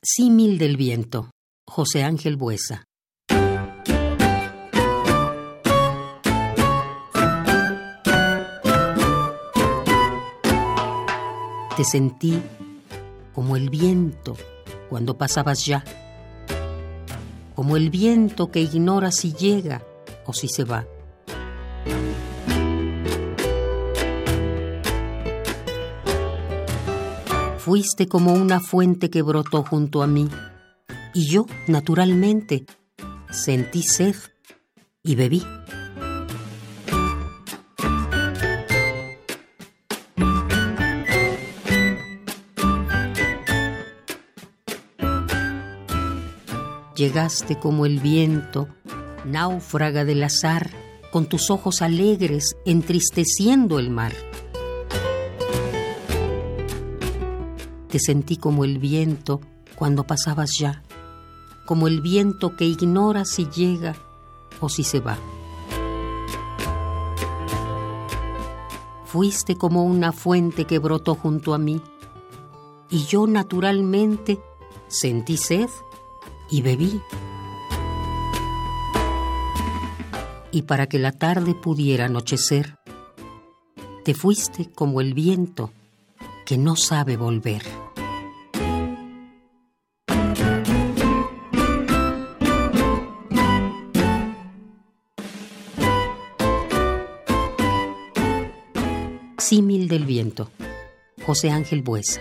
Símil del viento. José Ángel Buesa. Te sentí como el viento cuando pasabas ya, como el viento que ignora si llega o si se va. Fuiste como una fuente que brotó junto a mí, y yo, naturalmente, sentí sed y bebí. Llegaste como el viento, náufraga del azar, con tus ojos alegres entristeciendo el mar. Te sentí como el viento cuando pasabas ya, como el viento que ignora si llega o si se va. Fuiste como una fuente que brotó junto a mí, y yo naturalmente sentí sed y bebí. Y para que la tarde pudiera anochecer, te fuiste como el viento que no sabe volver. Símil del viento. José Ángel Buesa.